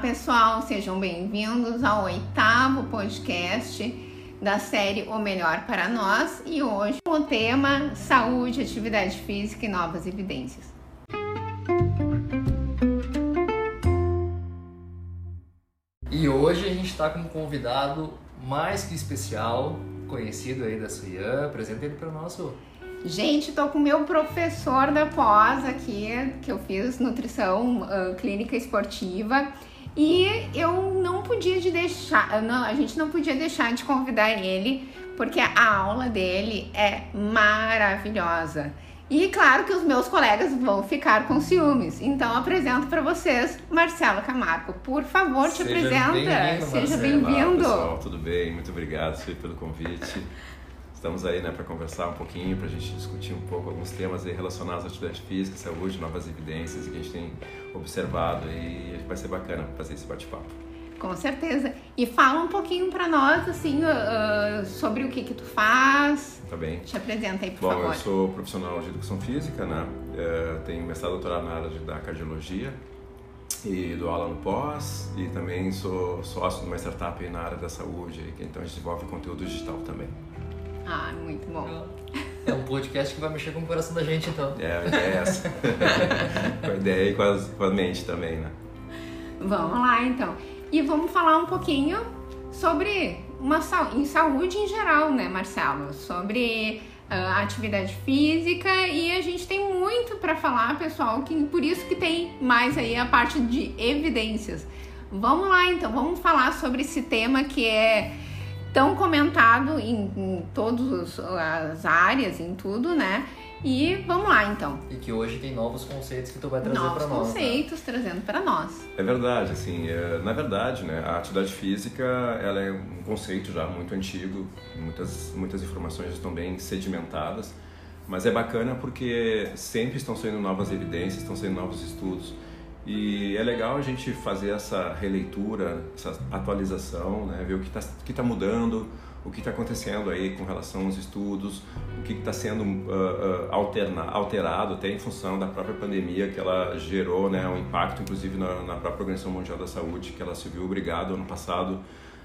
pessoal, sejam bem-vindos ao oitavo podcast da série O Melhor para Nós e hoje o tema Saúde, Atividade Física e Novas Evidências. E hoje a gente está com um convidado mais que especial, conhecido aí da Suian, apresenta ele para o nosso Gente, tô com o meu professor da pós aqui, que eu fiz nutrição uh, clínica esportiva. E eu não podia de deixar, não, a gente não podia deixar de convidar ele, porque a aula dele é maravilhosa. E claro que os meus colegas vão ficar com ciúmes. Então apresento para vocês Marcelo Camargo. Por favor, te Seja apresenta. Seja bem-vindo. pessoal, tudo bem? Muito obrigado pelo convite. Estamos aí né, para conversar um pouquinho, para a gente discutir um pouco alguns temas aí relacionados à atividade física, saúde, novas evidências que a gente tem observado e vai ser bacana fazer esse bate-papo. Com certeza. E fala um pouquinho para nós, assim, uh, sobre o que que tu faz. Tá bem. Te apresenta aí, por Bom, favor. Bom, eu sou profissional de educação física, né? Uh, tenho mestrado e doutorado na área da cardiologia e dou aula no pós e também sou sócio de uma startup na área da saúde, então a gente desenvolve conteúdo digital também. Ah, muito bom. É um podcast que vai mexer com o coração da gente, então. É, a ideia é essa. com a ideia e com, as, com a mente também, né? Vamos lá, então. E vamos falar um pouquinho sobre uma em saúde em geral, né, Marcelo? Sobre uh, atividade física e a gente tem muito para falar, pessoal, que por isso que tem mais aí a parte de evidências. Vamos lá, então, vamos falar sobre esse tema que é tão comentado em, em todas as áreas, em tudo, né? E vamos lá então. E que hoje tem novos conceitos que tu vai trazer para nós. Novos né? conceitos né? trazendo para nós. É verdade, assim, é, na verdade, né, a atividade física ela é um conceito já muito antigo, muitas muitas informações estão bem sedimentadas, mas é bacana porque sempre estão saindo novas evidências, estão saindo novos estudos. E é legal a gente fazer essa releitura, essa atualização, né? ver o que está que tá mudando, o que está acontecendo aí com relação aos estudos, o que está sendo uh, uh, alterna, alterado até em função da própria pandemia que ela gerou, né? um impacto inclusive na, na própria Organização Mundial da Saúde, que ela se viu obrigada ano passado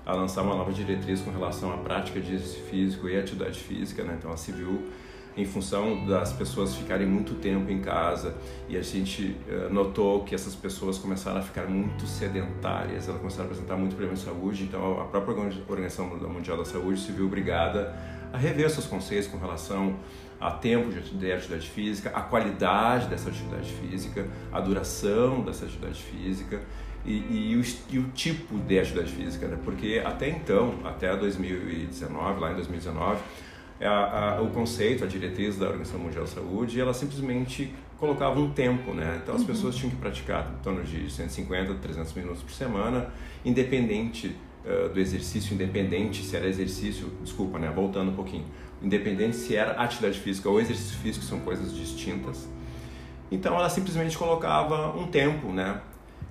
a lançar uma nova diretriz com relação à prática de exercício físico e atividade física, né? então ela se viu em função das pessoas ficarem muito tempo em casa e a gente uh, notou que essas pessoas começaram a ficar muito sedentárias, elas começaram a apresentar muito problema de saúde, então a própria Organização Mundial da Saúde se viu obrigada a rever seus conceitos com relação a tempo de atividade física, a qualidade dessa atividade física, a duração dessa atividade física e, e, o, e o, tipo de atividade física, né? porque até então, até 2019, lá em 2019, é a, a, o conceito, a diretriz da Organização Mundial da Saúde, ela simplesmente colocava um tempo, né? Então as uhum. pessoas tinham que praticar em torno de 150, 300 minutos por semana, independente uh, do exercício, independente se era exercício, desculpa, né? Voltando um pouquinho, independente se era atividade física ou exercício físico, são coisas distintas. Então ela simplesmente colocava um tempo, né?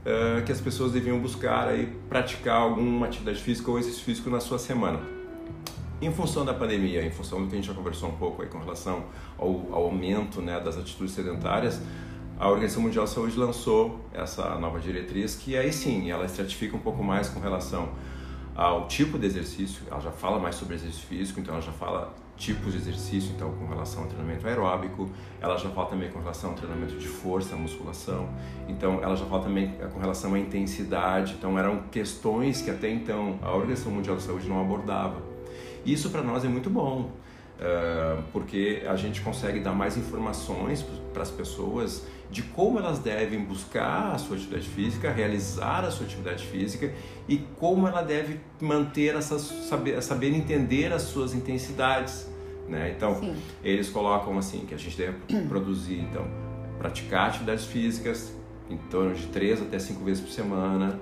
Uh, que as pessoas deviam buscar aí praticar alguma atividade física ou exercício físico na sua semana. Em função da pandemia, em função do que a gente já conversou um pouco aí com relação ao, ao aumento né, das atitudes sedentárias, a Organização Mundial de Saúde lançou essa nova diretriz que aí sim ela estratifica um pouco mais com relação ao tipo de exercício, ela já fala mais sobre exercício físico, então ela já fala tipos de exercício, então com relação ao treinamento aeróbico, ela já fala também com relação ao treinamento de força, musculação, então ela já fala também com relação à intensidade, então eram questões que até então a Organização Mundial de Saúde não abordava. Isso para nós é muito bom, uh, porque a gente consegue dar mais informações para as pessoas de como elas devem buscar a sua atividade física, realizar a sua atividade física e como ela deve manter essas saber, saber entender as suas intensidades, né? Então Sim. eles colocam assim que a gente deve produzir então praticar atividades físicas em torno de três até cinco vezes por semana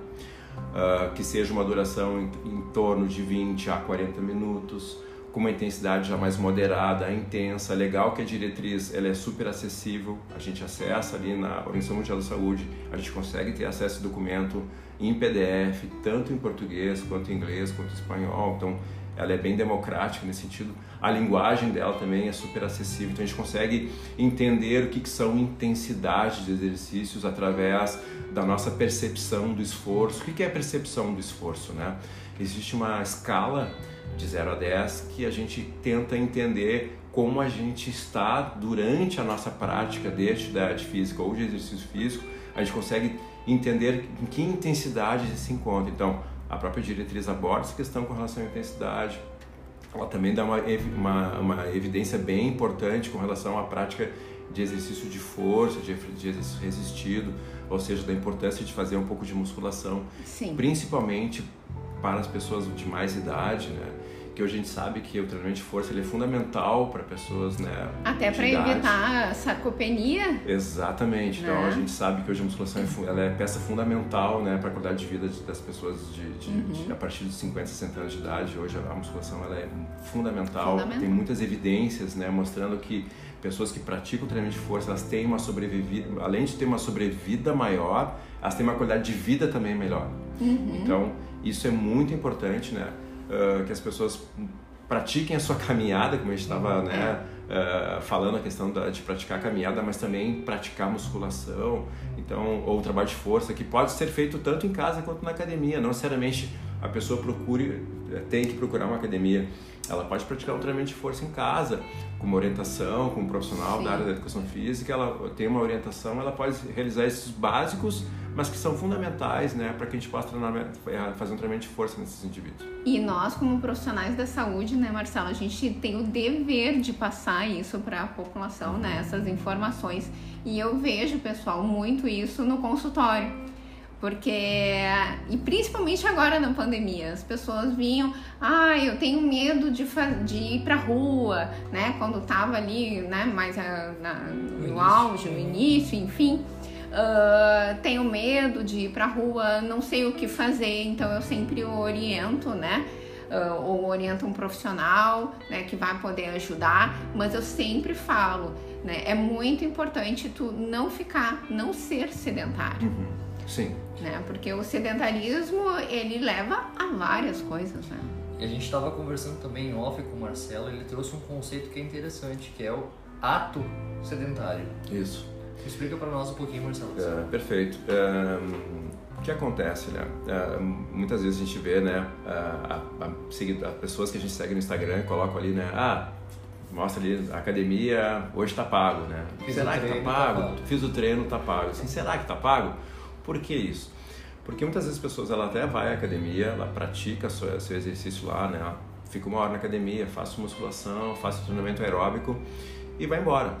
uh, que seja uma duração em, em, torno de 20 a 40 minutos, com uma intensidade já mais moderada, intensa. Legal que a diretriz ela é super acessível, a gente acessa ali na Organização Mundial da Saúde, a gente consegue ter acesso ao documento em PDF, tanto em português quanto em inglês quanto em espanhol. Então ela é bem democrática nesse sentido. A linguagem dela também é super acessível, então a gente consegue entender o que, que são intensidades de exercícios através da nossa percepção do esforço. O que, que é a percepção do esforço, né? Existe uma escala de 0 a 10 que a gente tenta entender como a gente está durante a nossa prática de atividade física ou de exercício físico, a gente consegue entender em que intensidade se encontra. Então, a própria diretriz aborda essa questão com relação à intensidade. Ela também dá uma, uma, uma evidência bem importante com relação à prática de exercício de força, de, de exercício resistido, ou seja, da importância de fazer um pouco de musculação, Sim. principalmente para as pessoas de mais idade, né? Que hoje a gente sabe que o treinamento de força ele é fundamental para pessoas, né? Até para evitar sarcopenia. Exatamente. Então né? a gente sabe que hoje a musculação é, ela é peça fundamental, né, para a qualidade de vida das pessoas de, de, Uhum. de, a partir dos 50, 60 anos de idade. Hoje a musculação ela é fundamental. Fundamental. Tem muitas evidências, né, mostrando que pessoas que praticam treinamento de força, elas têm uma sobrevivida, além de ter uma sobrevida maior, elas têm uma qualidade de vida também melhor. Uhum. Então, isso é muito importante, né? Uh, que as pessoas pratiquem a sua caminhada, como a gente estava né, uh, falando, a questão da, de praticar a caminhada, mas também praticar musculação, então, ou trabalho de força, que pode ser feito tanto em casa quanto na academia. Não necessariamente a pessoa procure, eh, tem que procurar uma academia. Ela pode praticar um treinamento de força em casa, com uma orientação, com um profissional Sim. da área da educação física, ela tem uma orientação, ela pode realizar esses básicos, mas que são fundamentais, né, para que a gente possa treinar, eh, fazer um treinamento de força nesses indivíduos. E nós, como profissionais da saúde, né, Marcela, a gente tem o dever de passar isso para a população, né, essas informações. E eu vejo, pessoal, muito isso no consultório. Porque, e principalmente agora na pandemia, as pessoas vinham, ah, eu tenho medo de, de ir pra rua, né? Quando tava ali, né, mais ah, na- no auge, no início, enfim. Ah, tenho medo de ir pra rua, não sei o que fazer, então eu sempre oriento, né? Ah, ou oriento um profissional, né, que vai poder ajudar, mas eu sempre falo, né? É muito importante tu não ficar, não ser sedentário, Sim. né? Porque o sedentarismo, ele leva a várias coisas, né? E a gente estava conversando também em off com o Marcelo, ele trouxe um conceito que é interessante, que é o ato sedentário. Isso. Explica para nós um pouquinho, Marcelo. É, perfeito. É, o que acontece, né? É, muitas vezes a gente vê, né, a, a, a, pessoas que a gente segue no Instagram colocam ali, né, ah, mostra ali, a academia hoje tá pago, né? Fiz será o que tá treino, tá pago? pago. Fiz o treino, tá pago. Assim, será que tá pago? Por que isso? Porque muitas vezes as pessoas, ela até vai à academia, ela pratica seu, exercício lá, né? Fica uma hora na academia, faço musculação, faço treinamento aeróbico e vai embora.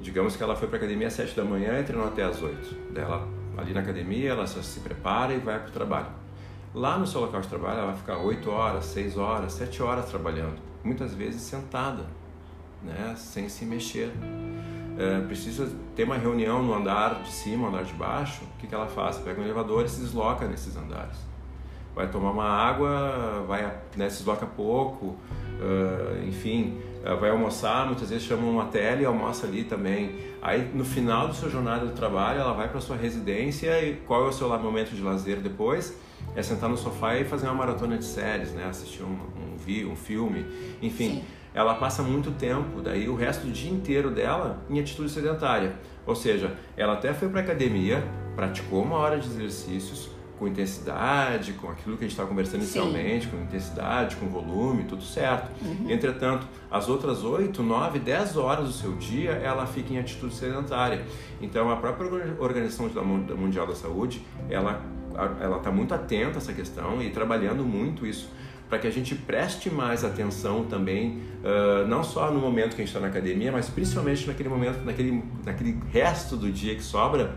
Digamos que ela foi para academia às 7 da manhã e treinou até às 8. Daí ela, ali na academia, ela se prepara e vai para o trabalho. Lá no seu local de trabalho, ela vai ficar 8 horas, 6 horas, 7 horas trabalhando. Muitas vezes sentada, né? sem se mexer. É, precisa ter uma reunião no andar de cima, andar de baixo. O que, que ela faz? Pega um elevador e se desloca nesses andares. Vai tomar uma água, vai, né, se desloca pouco, ah, enfim, ah, vai almoçar, muitas vezes chama uma tela e almoça ali também. Aí no final do seu jornada do trabalho, ela vai para sua residência e qual é o seu momento de lazer depois? É sentar no sofá e fazer uma maratona de séries, né? Assistir um, um, um filme, enfim. Sim. Ela passa muito tempo, daí o resto do dia inteiro dela em atitude sedentária. Ou seja, ela até foi para academia, praticou uma hora de exercícios com intensidade, com aquilo que a gente estava conversando Sim. inicialmente, com intensidade, com volume, tudo certo. Uhum. Entretanto, as outras 8, 9, 10 horas do seu dia, ela fica em atitude sedentária. Então, a própria Orga- Organização Mundial da Saúde, ela ela está muito atenta a essa questão e trabalhando muito isso para que a gente preste mais atenção também, ah, não só no momento que a gente está na academia, mas principalmente naquele momento, naquele, naquele resto do dia que sobra,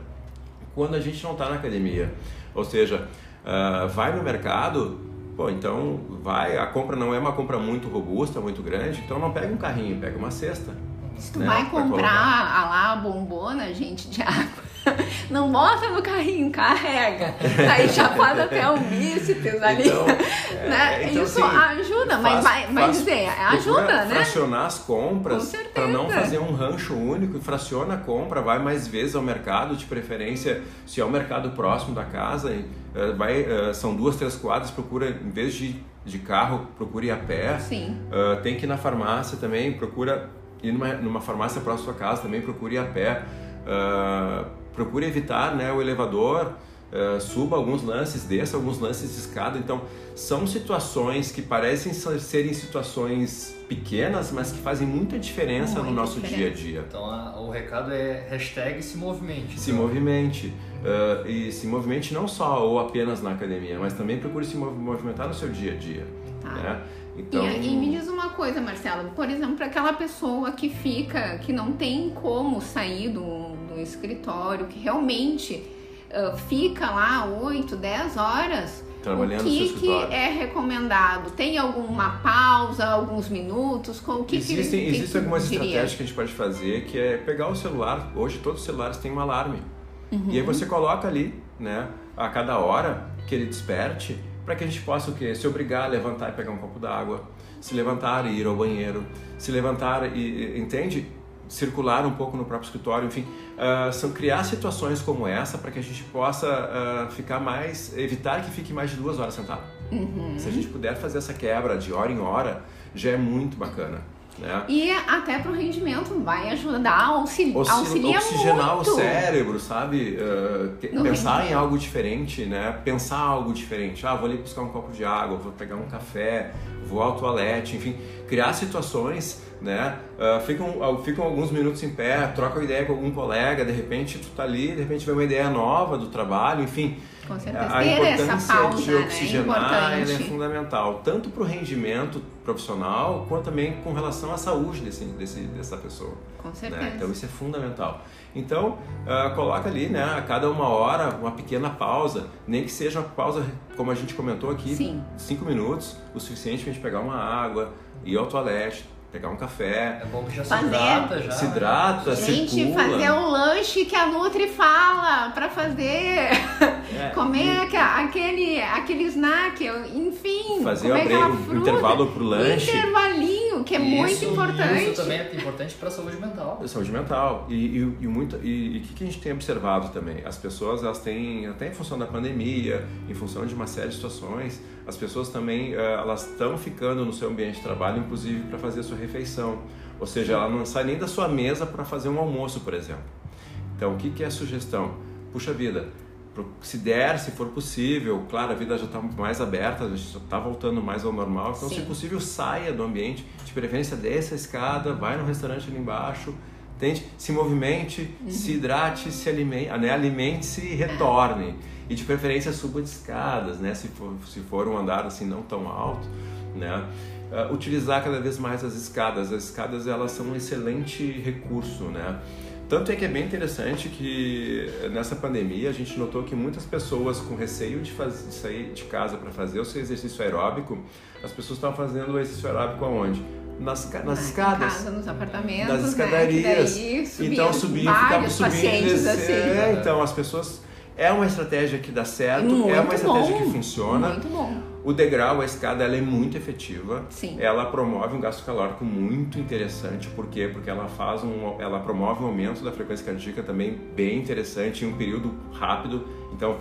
quando a gente não está na academia. Ou seja, ah, vai no mercado, pô, então vai, a compra não é uma compra muito robusta, muito grande, então não pega um carrinho, pega uma cesta. Se tu né, vai pra comprar a lá a bombona, gente, de água, Não bota no carrinho, carrega. Aí já faz até o bíceps ali. Então, é, né? então, Isso assim, ajuda, mas faz- vai, dizer, ajuda, né? fracionar as Com compras certeza. para não fazer um rancho único e fraciona a compra, vai mais vezes ao mercado, de preferência, se é um mercado próximo da casa, eh, vai, eh, são duas, três quadras, procura, em vez de, de carro, procure a pé. Sim. Ah, tem que ir na farmácia também, procura ir numa, numa farmácia próxima à sua casa, também procure ir a pé. Ah, procure evitar né, o elevador, ah, suba alguns lances, desça alguns lances de escada. Então, são situações que parecem ser- serem situações pequenas, mas que fazem muita diferença no Muita nosso dia a dia. Então a- o recado é hashtag se movimente. Se Então, movimente. ah, e se movimente não só ou apenas na academia, mas também procure se mov- movimentar no seu dia a dia. Tá. Né? Então, E, e me diz uma coisa, Marcelo, por exemplo, para aquela pessoa que fica, que não tem como sair do, do escritório, que realmente ah, fica lá 8, 10 horas, Trabalhando o que, que é recomendado? Tem alguma pausa, alguns minutos? Com o que que- existem que, que existem algumas tu diria? estratégias que a gente pode fazer, que é pegar o celular. Hoje todos os celulares têm um alarme. Uhum. E aí você coloca ali, né, a cada hora que ele desperte, para que a gente possa o quê? Se obrigar a levantar e pegar um copo d'água, se levantar e ir ao banheiro, se levantar e, entende? Circular um pouco no próprio escritório, enfim, ah, são criar situações como essa para que a gente possa ah, ficar mais, evitar que fique mais de duas horas sentado. Uhum. Se a gente puder fazer essa quebra de hora em hora, já é muito bacana. Né? E até pro rendimento vai ajudar, auxili Oscil- auxilia oxigenar muito. o cérebro, sabe? Uh, pensar em rendimento. algo diferente, né? Pensar algo diferente. Ah, vou ali buscar um copo de água, vou pegar um café, vou ao toalete, enfim, criar situações, né? Uh, ficam, ficam alguns minutos em pé, troca ideia com algum colega, de repente tu tá ali, de repente vem uma ideia nova do trabalho, enfim. Com certeza. A Ter importância essa pausa, de né? oxigenar ela é Importante. fundamental, tanto para o rendimento profissional, quanto também com relação à saúde desse, desse, dessa pessoa. Com né? certeza. Então isso é fundamental. Então ah, coloca ali, né, a cada uma hora uma pequena pausa, nem que seja uma pausa, como a gente comentou aqui, Sim. cinco minutos, o suficiente para a gente pegar uma água, ir ao toalete, pegar um café, É bom que já se Fazer- hidrata já. se hidrata, Gente, circula. fazer o lanche que a Nutri fala pra fazer. É, Comer aque- aquele, aquele snack, enfim. fazer comer um intervalo pro lanche. Intervalinho, que é Isso- muito importante. Isso também é importante para saúde mental. Saúde mental. E, e, e muito, e o que, que a gente tem observado também? As pessoas, elas têm, até em função da pandemia, em função de uma série de situações, as pessoas também, eh, elas estão ficando no seu ambiente de trabalho, inclusive para fazer a sua refeição. Ou seja, ela não sai nem da sua mesa para fazer um almoço, por exemplo. Então, o que, que é a sugestão? Puxa vida, se der, se for possível, claro, a vida já está mais aberta, a gente já está voltando mais ao normal, então, se Sim. possível, saia do ambiente, de preferência, desça a escada, vai no restaurante ali embaixo, tente, se movimente, se hidrate, se alimente, né? alimente-se e retorne. E de preferência suba de escadas, né? Se for, se for um andar assim não tão alto, né? Ah, utilizar cada vez mais as escadas. As escadas elas são um excelente recurso, né? Tanto é que é bem interessante que eh, nessa pandemia a gente notou que muitas pessoas com receio de, faz- de sair de casa para fazer o seu exercício aeróbico, as pessoas estavam fazendo o exercício aeróbico aonde? Nas, nas Em escadas casa, nos apartamentos, das né? escadarias. Que daí então subia e ficava vários subindo pacientes assim. É, então as pessoas é uma estratégia que dá certo, Muito é uma estratégia bom, que funciona. Muito bom. O degrau, a escada, ela é muito efetiva. Sim. Ela promove um gasto calórico muito interessante. Por quê? Porque ela faz um, ela promove um aumento da frequência cardíaca também bem interessante em um período rápido. Então,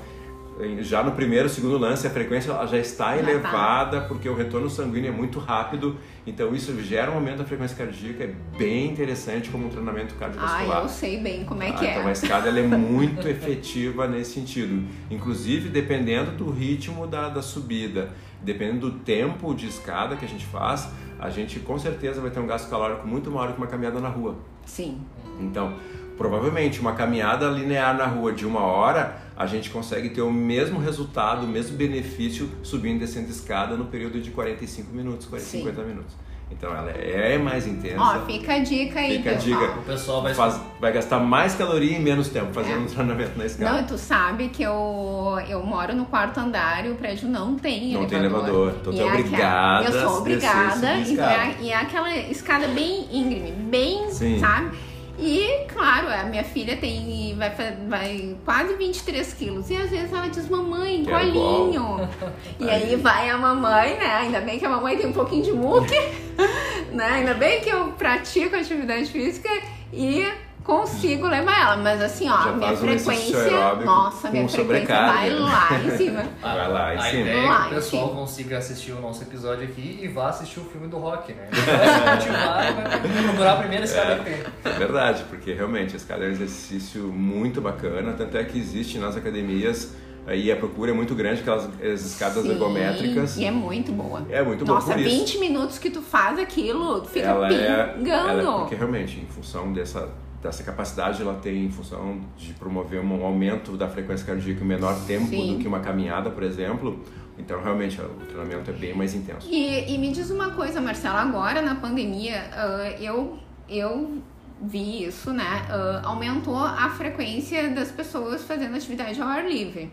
já no primeiro, segundo lance, a frequência já está Já tá. elevada porque o retorno sanguíneo é muito rápido. Então, isso gera um aumento da frequência cardíaca. É bem interessante como um treinamento Ah, cardiovascular. eu sei bem como é Ah, que Então a é. escada é muito efetiva nesse sentido. Inclusive, dependendo do ritmo da, da subida, dependendo do tempo de escada que a gente faz, a gente com certeza vai ter um gasto calórico muito maior que uma caminhada na rua. Sim. Então, provavelmente uma caminhada linear na rua de uma hora, a gente consegue ter o mesmo resultado, o mesmo benefício subindo e descendo escada no período de 45 minutos, 40, Sim. 50 minutos. Então ela é mais intensa. Ó, fica a dica aí, Fica a pessoal. dica. O pessoal vai Faz- vai gastar mais caloria em menos tempo fazendo um treinamento na escada. É. Não, e tu sabe que eu, eu moro no quarto andar e o prédio não tem Não tem elevador. elevador, então tu E é aquela- obrigada Eu sou a descer, obrigada. escada. é, e é aquela escada bem íngreme, bem, Sim. sabe? E, claro, a minha filha tem vai, vai quase 23 quilos. E às vezes ela diz, mamãe, colinho. E aí vai a mamãe, né? Ainda bem que a mamãe tem um pouquinho de muque, né? Ainda bem que eu pratico atividade física e consigo levar ela. Mas assim, ó, Já minha um frequência. Nossa, minha frequência vai lá em cima. Vai lá, a em cima. ideia é que o pessoal cima. consiga assistir o nosso episódio aqui e vá assistir o filme do rock, né? Vai se motivar e vai procurar a primeira escada que tem. É verdade, porque realmente a escada é um exercício muito bacana, tanto é que existe nas academias aí a procura é muito grande, aquelas as escadas Sim, ergométricas. E é muito boa. É muito bom Nossa, por isso. 20 minutos que tu faz aquilo, tu fica ela é, pingando. ela é porque realmente, em função dessa, dessa capacidade, ela tem em função de promover um aumento da frequência cardíaca em menor tempo Sim. do que uma caminhada, por exemplo. Então, realmente, o treinamento é bem mais intenso. E, e me diz uma coisa, Marcela, agora na pandemia, ah, eu, eu vi isso, né? ah, aumentou a frequência das pessoas fazendo atividade ao ar livre.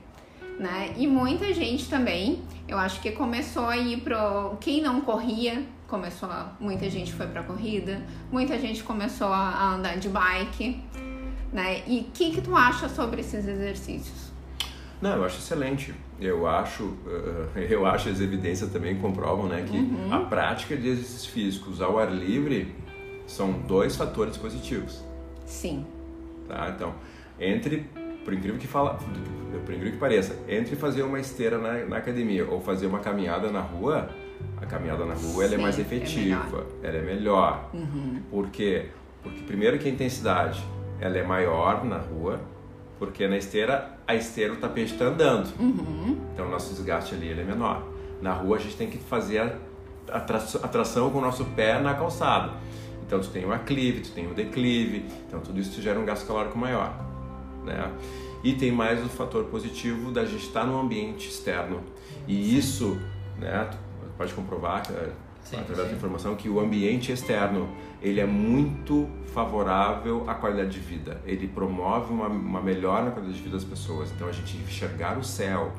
Né? E muita gente também, eu acho que começou a ir pro. Quem não corria, começou a. Muita gente foi pra corrida, muita gente começou a, a andar de bike. Né? E o que, que tu acha sobre esses exercícios? Não, eu acho excelente. Eu acho, eh, eu acho as evidências também comprovam, né, que Uhum. a prática de exercícios físicos ao ar livre são dois fatores positivos, Sim. tá? Então, entre, por incrível que fala, por incrível que pareça, entre fazer uma esteira na, na academia ou fazer uma caminhada na rua, a caminhada na rua ela é mais é efetiva, ela é melhor. Uhum. Por quê? Porque primeiro que a intensidade ela é maior na rua, porque na esteira a esteira o tapete está andando. Uhum. Então o nosso desgaste ali ele é menor. Na rua a gente tem que fazer a a tração, a tração com o nosso pé na calçada. Então tu tem o aclive, tu tem o declive, então tudo isso gera um gasto calórico maior. Né? E tem mais o fator positivo da gente estar no ambiente externo. E isso, né, pode comprovar eh, Sim, através sim. da informação que o ambiente externo ele é muito favorável à qualidade de vida. Ele promove uma, uma melhora na qualidade de vida das pessoas. Então a gente enxergar o céu,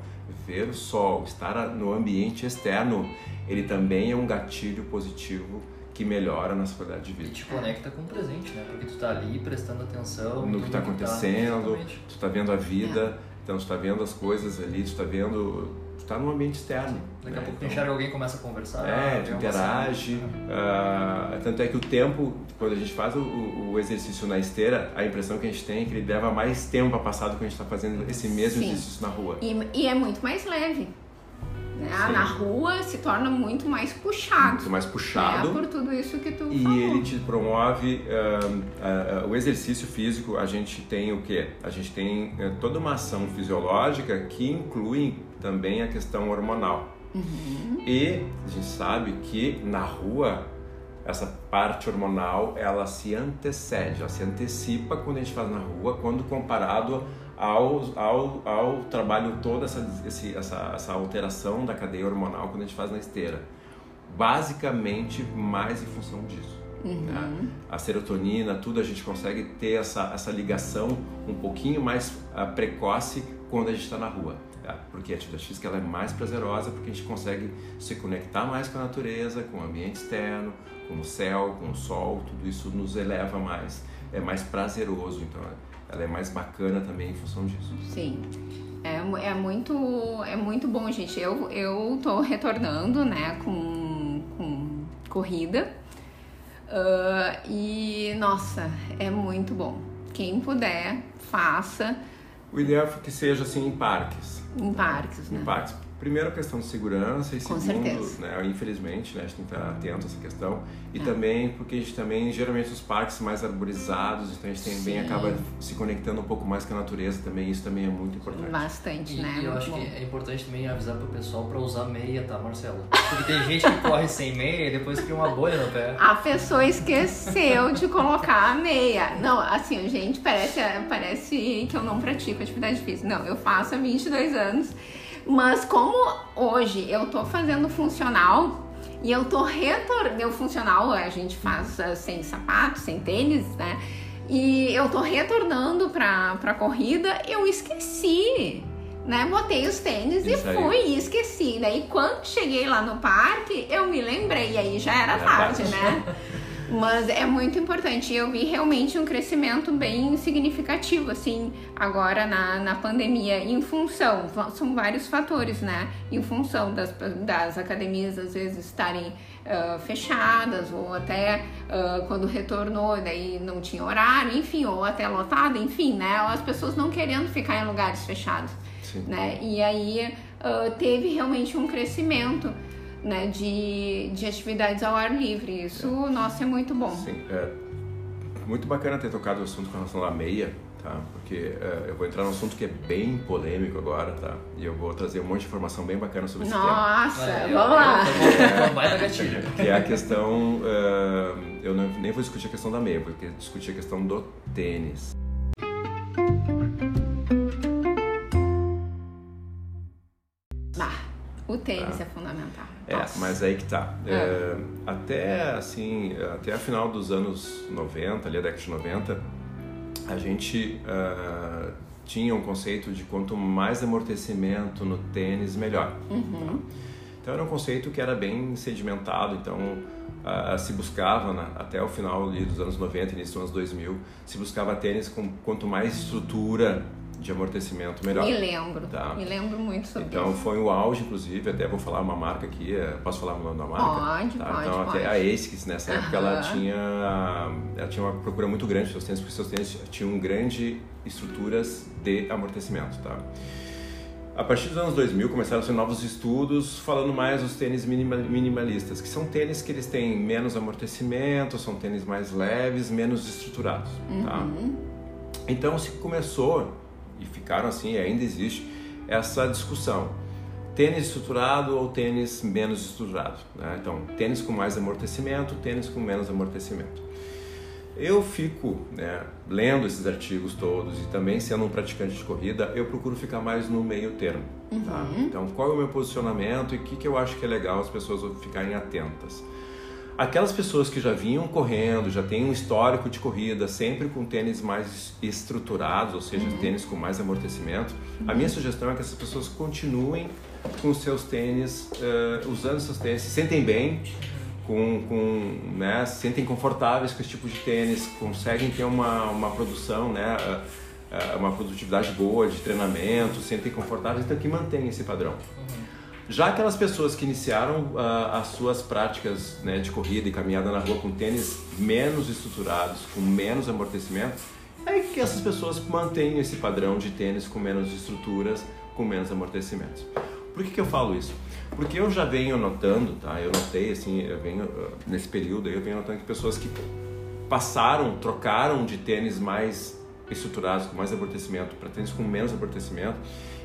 ver o sol, estar no ambiente externo, ele também é um gatilho positivo que melhora a nossa qualidade de E vida. te conecta com o presente, né? Porque tu tá ali prestando atenção No que tudo está acontecendo, exatamente. tu está vendo a vida, então tu está vendo as coisas ali, tu está vendo, tu está no ambiente externo. Daqui né? a pouco tu Então- enxerga alguém e começa a conversar. É, tu interage. ah, tanto é que o tempo, quando a gente faz o, o exercício na esteira, a impressão que a gente tem é que ele leva mais tempo a passar do que a gente está fazendo esse mesmo Sim. exercício na rua. E, e é muito mais leve. Sim. Na rua se torna muito mais puxado. Muito mais É, puxado. por tudo isso que tu E falou. ele te promove ah, ah, ah, o exercício físico. A gente tem o quê? A gente tem eh, toda uma ação fisiológica que inclui também a questão hormonal. Uhum. E a gente sabe que na rua essa parte hormonal ela se antecede, ela se antecipa quando a gente faz na rua, quando comparado ao, ao, ao trabalho todo essa, esse, essa, essa alteração da cadeia hormonal quando a gente faz na esteira. Basicamente mais em função disso. né? A serotonina, tudo a gente consegue ter essa, essa ligação um pouquinho mais ah, precoce quando a gente está na rua. Tá? Porque a atividade física ela é mais prazerosa porque a gente consegue se conectar mais com a natureza, com o ambiente externo, com o céu, com o sol, tudo isso nos eleva mais, é mais prazeroso, então ela é mais bacana também em função disso. Sim. É, é muito é muito bom, gente. Eu, eu tô retornando, né, com, com corrida. Ah, e, nossa, é muito bom. Quem puder, faça O ideal é que seja assim em parques, em parques, né? em parques. Primeiro a questão de segurança e Com segundo, certeza. né, infelizmente, né, a gente tem que estar atento a essa questão. E É. também porque a gente também, geralmente os parques mais arborizados, então a gente também Sim. acaba se conectando um pouco mais com a natureza também, isso também é muito importante. Bastante, E, né? e eu acho bom. que é importante também avisar pro pessoal pra usar meia, tá, Marcelo? Porque tem gente que corre sem meia e depois cria uma bolha no pé. A pessoa esqueceu de colocar a meia. Não, assim, gente, parece, parece que eu não pratico atividade física. Não, eu faço há 22 anos. Mas como hoje eu tô fazendo funcional e eu tô retornando. Funcional a gente faz ah, sem sapato, sem tênis, né? E eu tô retornando pra, pra corrida, eu esqueci. Né? Botei os tênis Isso e aí. fui e esqueci. Daí quando cheguei lá no parque, eu me lembrei. E aí já era Já tarde, tarde. né? Mas é muito importante. Eu vi realmente um crescimento bem significativo, assim, agora na, na pandemia, em função, são vários fatores, né? Em função das, das academias, às vezes, estarem uh, fechadas, ou até uh, quando retornou, daí não tinha horário, enfim, ou até lotada, enfim, né? As pessoas não querendo ficar em lugares fechados, Sim. né? E aí uh, teve realmente um crescimento né, de, de atividades ao ar livre. Isso, é. nossa, é muito bom. Sim, é muito bacana ter tocado o assunto com relação à meia, tá? Porque é, eu vou entrar num assunto que é bem polêmico agora, tá? E eu vou trazer um monte de informação bem bacana sobre esse nossa, tema. Nossa, vamos lá! Vai na gatilha. Que é a questão... Uh, eu não, nem vou discutir a questão da meia, vou discutir a questão do tênis. O tênis tá? é fundamental. É, Nossa. mas aí que tá. É. É, até assim, até a final dos anos 90, ali a década de 90, a gente uh, tinha um conceito de quanto mais amortecimento no tênis, melhor. Uhum. Tá? Então era um conceito que era bem sedimentado, então uh, se buscava, né, até o final dos anos 90, início dos anos 2000, se buscava tênis com quanto mais estrutura de amortecimento melhor. Me lembro, tá? me lembro muito sobre então, isso. Então foi o auge, inclusive, até vou falar uma marca aqui, é, posso falar o nome da marca? Pode, tá? pode, Então pode. até a ASICS nessa época ela tinha, ela tinha uma procura muito grande dos seus tênis, porque seus tênis tinham grande estruturas de amortecimento, tá? A partir dos anos 2000 começaram a ser novos estudos falando mais dos tênis minimalistas, que são tênis que eles têm menos amortecimento, são tênis mais leves, menos estruturados, tá? Uhum. Então se começou e ficaram assim, ainda existe essa discussão. Tênis estruturado ou tênis menos estruturado? Né? Então, tênis com mais amortecimento, tênis com menos amortecimento. Eu fico né, lendo esses artigos todos e também sendo um praticante de corrida, eu procuro ficar mais no meio termo. Tá? Uhum. Então, qual é o meu posicionamento e o que, que eu acho que é legal as pessoas ficarem atentas? Aquelas pessoas que já vinham correndo, já têm um histórico de corrida, sempre com tênis mais estruturados, ou seja, uhum. tênis com mais amortecimento, uhum. a minha sugestão é que essas pessoas continuem com seus tênis, uh, usando seus tênis, se sentem bem, com, com, né, se sentem confortáveis com esse tipo de tênis, conseguem ter uma, uma produção, né, uh, uh, uma produtividade boa de treinamento, se sentem confortáveis, então que mantenha esse padrão. Uhum. Já aquelas pessoas que iniciaram uh, as suas práticas né, de corrida e caminhada na rua com tênis menos estruturados, com menos amortecimento, é que essas pessoas mantenham esse padrão de tênis com menos estruturas, com menos amortecimentos. Por que, que eu falo isso? Porque eu já venho notando, tá? Eu notei assim, eu venho uh, nesse período eu venho notando que pessoas que passaram, trocaram de tênis mais estruturados, com mais amortecimento, para tênis com menos amortecimento,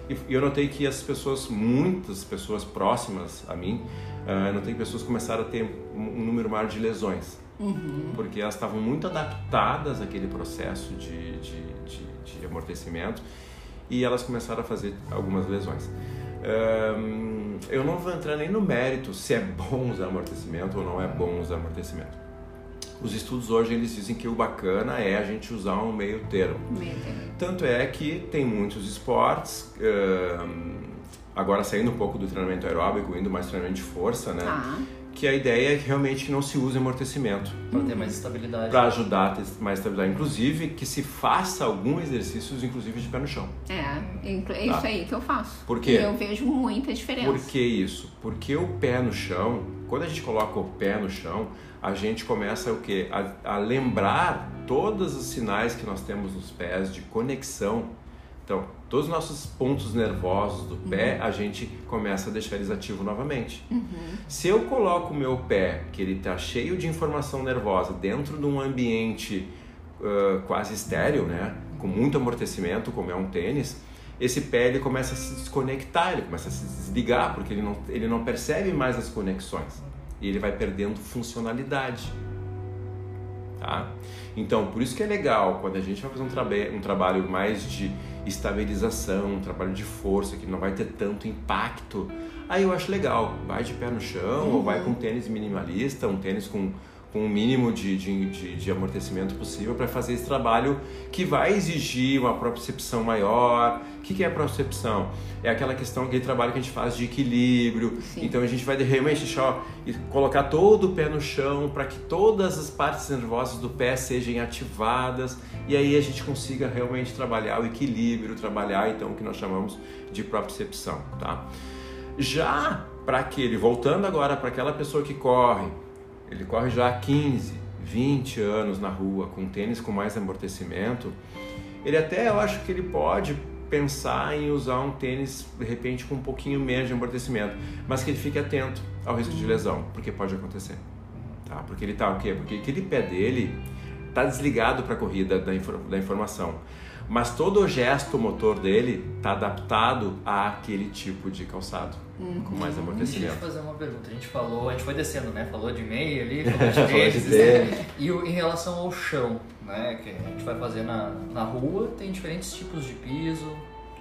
e eu notei que as pessoas, muitas pessoas próximas a mim, uh, eu notei que pessoas começaram a ter um número maior de lesões. Uhum. Porque elas estavam muito adaptadas àquele processo de, de, de, de, amortecimento e elas começaram a fazer algumas lesões. Um, eu não vou entrar nem no mérito se é bom usar amortecimento ou não é bom usar amortecimento os estudos hoje eles dizem que o bacana é a gente usar um meio termo. Meio termo. Tanto é que tem muitos esportes, agora saindo um pouco do treinamento aeróbico, indo mais treinamento de força, né? Ah. Que a ideia é que realmente não se use amortecimento. Para ter mais estabilidade. Para ajudar a ter mais estabilidade. Inclusive, que se faça alguns exercícios, inclusive de pé no chão. É, é tá? isso aí que eu faço. Por quê? E eu vejo muita diferença. Por que isso? Porque o pé no chão, quando a gente coloca o pé no chão, a gente começa o quê? A, a lembrar todos os sinais que nós temos nos pés de conexão. Então, todos os nossos pontos nervosos do pé, uhum. a gente começa a deixar eles ativos novamente. Uhum. Se eu coloco o meu pé, que ele está cheio de informação nervosa, dentro de um ambiente uh, quase estéreo, né? com muito amortecimento, como é um tênis, esse pé ele começa a se desconectar, ele começa a se desligar, porque ele não, ele não percebe mais as conexões e ele vai perdendo funcionalidade. Tá? Então, por isso que é legal quando a gente vai fazer um, traba um trabalho mais de estabilização, um trabalho de força que não vai ter tanto impacto. Aí eu acho legal, vai de pé no chão uhum. ou vai com um tênis minimalista, um tênis com, com o mínimo de, de, de, de amortecimento possível para fazer esse trabalho que vai exigir uma propriocepção maior. O que, que é propriocepção? É aquela questão, aquele trabalho que a gente faz de equilíbrio. Sim. Então a gente vai realmente deixar, colocar todo o pé no chão para que todas as partes nervosas do pé sejam ativadas e aí a gente consiga realmente trabalhar o equilíbrio, trabalhar então o que nós chamamos de propriocepção, tá? Já para aquele, voltando agora para aquela pessoa que corre, ele corre já há 15, 20 anos na rua com tênis com mais amortecimento, ele até eu acho que ele pode pensar em usar um tênis de repente com um pouquinho menos de amortecimento, mas que ele fique atento ao risco de lesão, porque pode acontecer. Tá? Porque ele tá o quê? Porque aquele pé dele tá desligado para a corrida da, da informação mas todo o gesto motor dele está adaptado àquele tipo de calçado, uhum. com mais amortecimento. Deixa eu fazer uma pergunta. A gente falou, a gente foi descendo, né? Falou de meia ali, falou de tênis, né? E em relação ao chão, né? Que a gente vai fazer na, na rua, tem diferentes tipos de piso.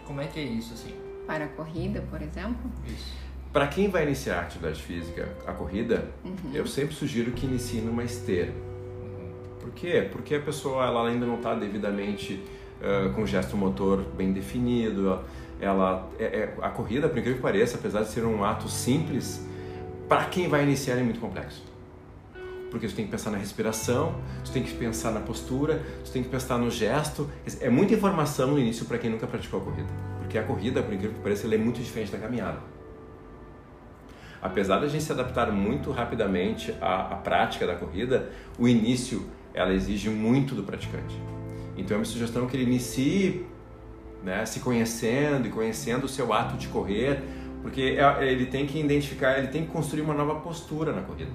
Como é que é isso, assim? Para a corrida, por exemplo? Isso. Para quem vai iniciar a atividade física, a corrida, uhum. eu sempre sugiro que inicie numa esteira. Uhum. Por quê? Porque a pessoa ela ainda não está devidamente uh, com gesto motor bem definido. Ela, é, é, a corrida, por incrível que pareça, apesar de ser um ato simples, para quem vai iniciar é muito complexo. Porque você tem que pensar na respiração, você tem que pensar na postura, você tem que pensar no gesto. É muita informação no início para quem nunca praticou a corrida. Porque a corrida, por incrível que pareça, é muito diferente da caminhada. Apesar da gente se adaptar muito rapidamente à, à prática da corrida, o início ela exige muito do praticante. Então é uma sugestão que ele inicie né, se conhecendo e conhecendo o seu ato de correr, porque é, ele tem que identificar, ele tem que construir uma nova postura na corrida.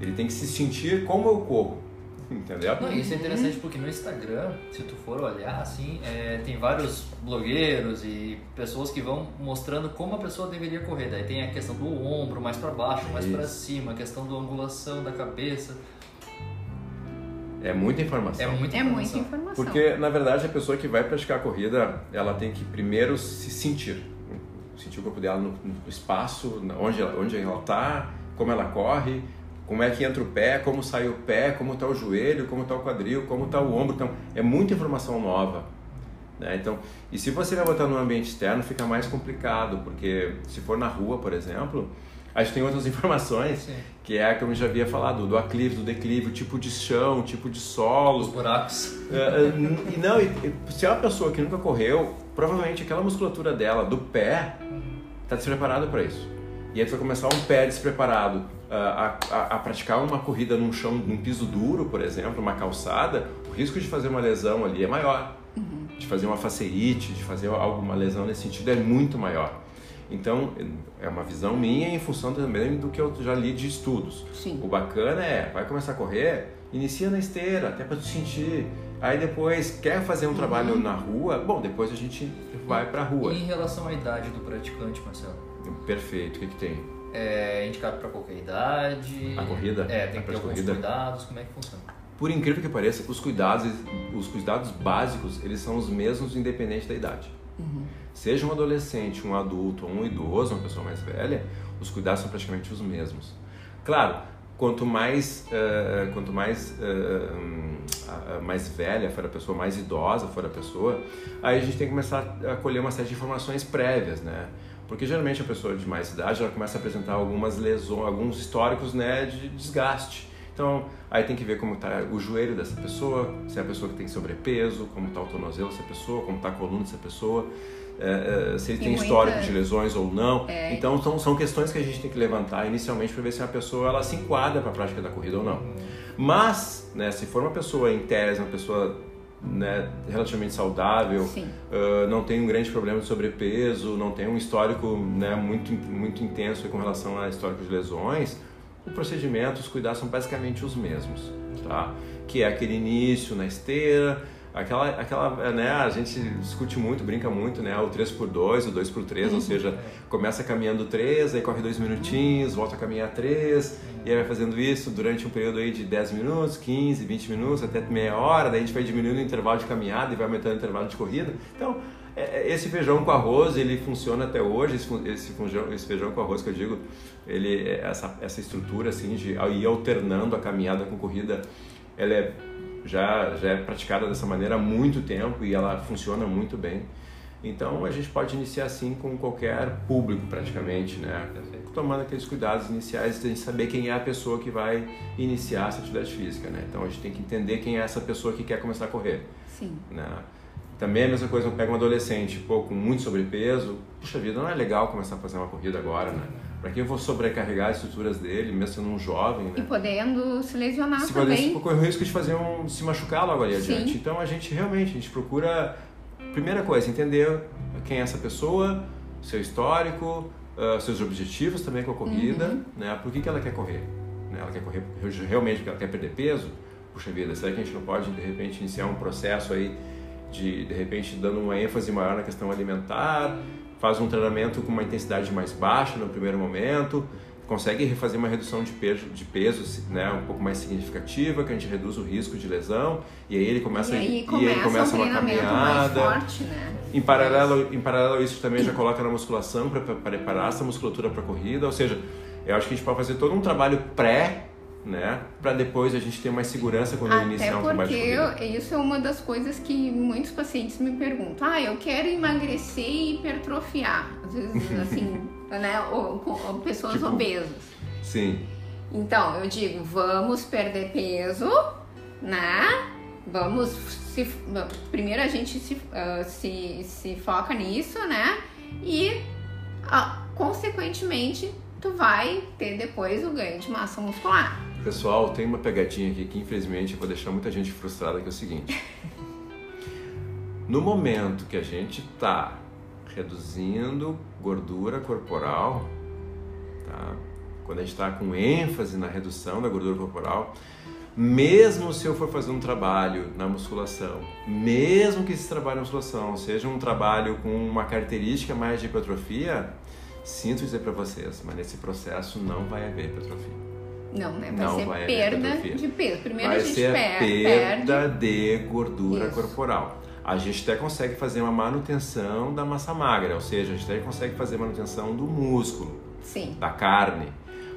Ele tem que se sentir como eu corro. Entendeu? Não, isso é interessante porque no Instagram, se tu for olhar, assim, é, tem vários blogueiros e pessoas que vão mostrando como a pessoa deveria correr. Daí tem a questão do ombro mais para baixo, mais para cima, a questão da angulação da cabeça. É muita informação. É muita informação. É muita informação. Porque, na verdade, a pessoa que vai praticar a corrida, ela tem que primeiro se sentir. Sentir o corpo dela no, no espaço, onde ela, onde ela está, como ela corre, como é que entra o pé, como sai o pé, como está o joelho, como está o quadril, como está o ombro. Então, é muita informação nova. Né? Então, e se você vai botar no ambiente externo, fica mais complicado, porque se for na rua, por exemplo, a gente tem outras informações, Sim. que é como eu já havia falado, do aclive, do declive, o tipo de chão, o tipo de solo. Os buracos. E não, e, se é uma pessoa que nunca correu, provavelmente aquela musculatura dela, do pé, está despreparada para isso. E aí você vai começar um pé despreparado a, a, a, praticar uma corrida num chão, num piso duro, por exemplo, uma calçada, o risco de fazer uma lesão ali é maior. Uhum. De fazer uma faceite, de fazer alguma lesão nesse sentido é muito maior. Então, é uma visão minha em função também do que eu já li de estudos. Sim. O bacana é, vai começar a correr, inicia na esteira, até para te sentir. Aí depois, quer fazer um uhum. trabalho na rua, bom, depois a gente vai para a rua. E em relação à idade do praticante, Marcelo? Perfeito, o que, que tem? É indicado para qualquer idade? A corrida? É, tem que ter alguns corrida. cuidados, como é que funciona? Por incrível que pareça, os cuidados, os cuidados básicos, eles são os mesmos independente da idade. Uhum. Seja um adolescente, um adulto um idoso, uma pessoa mais velha, os cuidados são praticamente os mesmos. Claro, quanto mais uh, quanto mais uh, mais velha for a pessoa, mais idosa for a pessoa, aí a gente tem que começar a colher uma série de informações prévias, né? Porque geralmente a pessoa de mais idade ela começa a apresentar algumas lesões, alguns históricos, né, de desgaste. Então, aí tem que ver como está o joelho dessa pessoa, se é a pessoa que tem sobrepeso, como está o tornozelo dessa pessoa, como está a coluna dessa pessoa, é, é, se ele tem, histórico de lesões ou não. É. Então, são, são questões que a gente tem que levantar inicialmente para ver se a pessoa ela se enquadra para a prática da corrida ou não. Mas, né, se for uma pessoa em tese, uma pessoa né, relativamente saudável, uh, não tem um grande problema de sobrepeso, não tem um histórico né, muito, muito intenso com relação a histórico de lesões, o procedimento, os cuidados são basicamente os mesmos, tá? Que é aquele início na esteira, aquela, aquela, né, a gente discute muito, brinca muito, né, o 3 por 2 o 2 por 3 ou uhum. seja, começa caminhando 3, aí corre 2 minutinhos, volta a caminhar 3, e aí vai fazendo isso durante um período aí de 10 minutos, 15, 20 minutos, até meia hora, daí a gente vai diminuindo o intervalo de caminhada e vai aumentando o intervalo de corrida. Então, é, é, esse feijão com arroz, ele funciona até hoje, esse, esse, feijão, esse feijão com arroz que eu digo, ele, essa, essa estrutura assim de ir alternando a caminhada com corrida, ela é, já, já é praticada dessa maneira há muito tempo e ela funciona muito bem. Então a gente pode iniciar assim com qualquer público praticamente, né? Tomando aqueles cuidados iniciais de saber quem é a pessoa que vai iniciar essa atividade física, né? Então a gente tem que entender quem é essa pessoa que quer começar a correr. Sim. Né? Também é a mesma coisa, eu pego um adolescente, pô, com muito sobrepeso, puxa vida, não é legal começar a fazer uma corrida agora, né? Para que eu vou sobrecarregar as estruturas dele, mesmo sendo um jovem, né? E podendo se lesionar se também. Se correr o risco de fazer um, se machucar logo ali Sim. adiante. Então a gente realmente, a gente procura primeira coisa, entender quem é essa pessoa, seu histórico, uh, seus objetivos também com a corrida, uhum. né? Por que, que ela quer correr? Né? Ela quer correr realmente porque ela quer perder peso? Puxa vida, será que a gente não pode, de repente, iniciar um processo aí de, de repente, dando uma ênfase maior na questão alimentar, faz um treinamento com uma intensidade mais baixa no primeiro momento, consegue fazer uma redução de peso, de peso né, um pouco mais significativa, que a gente reduz o risco de lesão, e aí ele começa, e aí começa, e aí começa um uma caminhada. Forte, né? Em paralelo, em paralelo isso também já coloca na musculação para preparar essa musculatura para a corrida, ou seja, eu acho que a gente pode fazer todo um trabalho pré né? Para depois a gente ter mais segurança quando Até iniciar um trabalho porque isso é uma das coisas que muitos pacientes me perguntam. Ah, eu quero emagrecer e hipertrofiar. Às vezes, assim, né? Ou, ou pessoas tipo, obesas. Sim. Então, eu digo, vamos perder peso, né? Vamos se, primeiro a gente se, uh, se, se foca nisso, né? E uh, consequentemente tu vai ter depois o ganho de massa muscular. Pessoal, tem uma pegadinha aqui que infelizmente eu vou deixar muita gente frustrada que é o seguinte. No momento que a gente está reduzindo gordura corporal, tá? quando a gente está com ênfase na redução da gordura corporal, mesmo se eu for fazer um trabalho na musculação, mesmo que esse trabalho na musculação seja um trabalho com uma característica mais de hipertrofia, sinto dizer para vocês, mas nesse processo não vai haver hipertrofia. Não, né? Vai não ser vai perda de peso. Primeiro vai a gente ser per perda perde. de gordura Isso. corporal. A gente até consegue fazer uma manutenção da massa magra, ou seja, a gente até consegue fazer manutenção do músculo, Sim. da carne.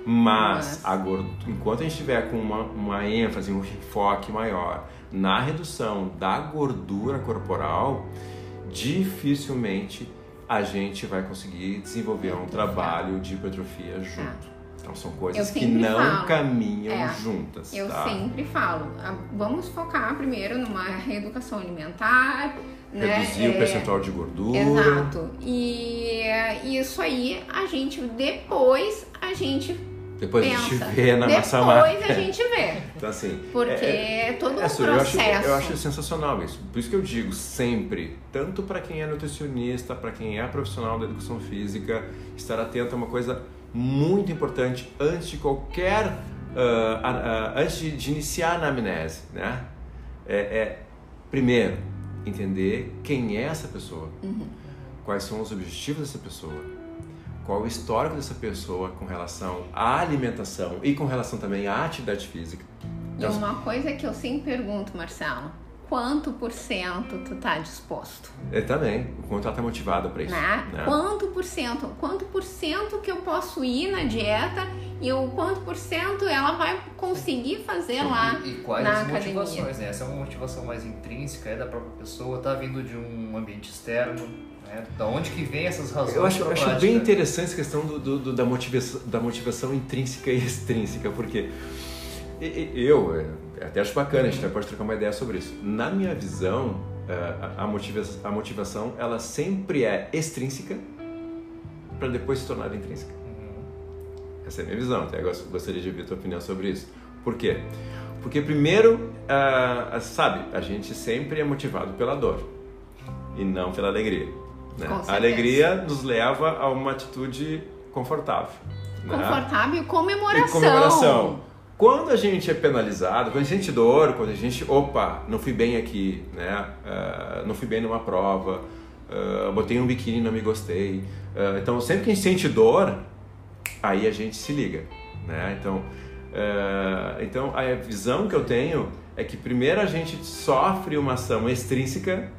Mas, Mas- a gordura, enquanto a gente tiver com uma, uma ênfase, um enfoque maior na redução da gordura corporal, dificilmente a gente vai conseguir desenvolver um trabalho de hipertrofia junto. Então são coisas que não falo. caminham É, juntas. Eu tá? sempre falo, ah, vamos focar primeiro numa reeducação alimentar, né? Reduzir o É, percentual de gordura. Exato. E é, isso aí a gente depois a gente Depois pensa. a gente vê na depois massa magra. a gente vê. Então assim, Porque é- é, todo um É, Su, eu acho, processo. eu acho sensacional isso. Por isso que eu digo sempre, tanto para quem é nutricionista, para quem é profissional da educação física, estar atento é uma coisa muito importante antes de qualquer, ah, ah, antes de, de iniciar a anamnese, né? É, é, primeiro entender quem é essa pessoa, Uhum. quais são os objetivos dessa pessoa, qual o histórico dessa pessoa com relação à alimentação e com relação também à atividade física. E uma coisa que eu sempre pergunto, Marcelo, quanto por cento tu tá disposto? É também, o quanto ela está motivada para isso. Né? né? Quanto por cento? Quanto por cento que eu posso ir na dieta e o quanto por cento ela vai conseguir fazer lá E, e quais na as motivações, academia? né? Essa é uma motivação mais intrínseca, é da própria pessoa, tá vindo de um ambiente externo, né? Da onde que vem essas razões Eu acho, eu acho bem interessante essa questão do, do- do- da, motivação, da motivação intrínseca e extrínseca, porque eu é, até acho bacana, a gente pode trocar uma ideia sobre isso. Na minha visão, é, a, a motiva- a motivação ela sempre é extrínseca para depois se tornar intrínseca. Uhum. Essa é a minha visão, até gos- gostaria de ouvir a tua opinião sobre isso. Por quê? Porque primeiro, sabe, a gente sempre é motivado pela dor e não pela alegria. né? A alegria nos leva a uma atitude confortável. né? Confortável e comemoração. E comemoração. Quando a gente é penalizado, quando a gente dor, quando a gente, opa, não fui bem aqui, né? Ah, não fui bem numa prova, ah, botei um biquíni e não me gostei. Ah, então, sempre que a gente sente dor, aí a gente se liga, né? Então, então a visão que eu tenho é que primeiro a gente sofre uma ação extrínseca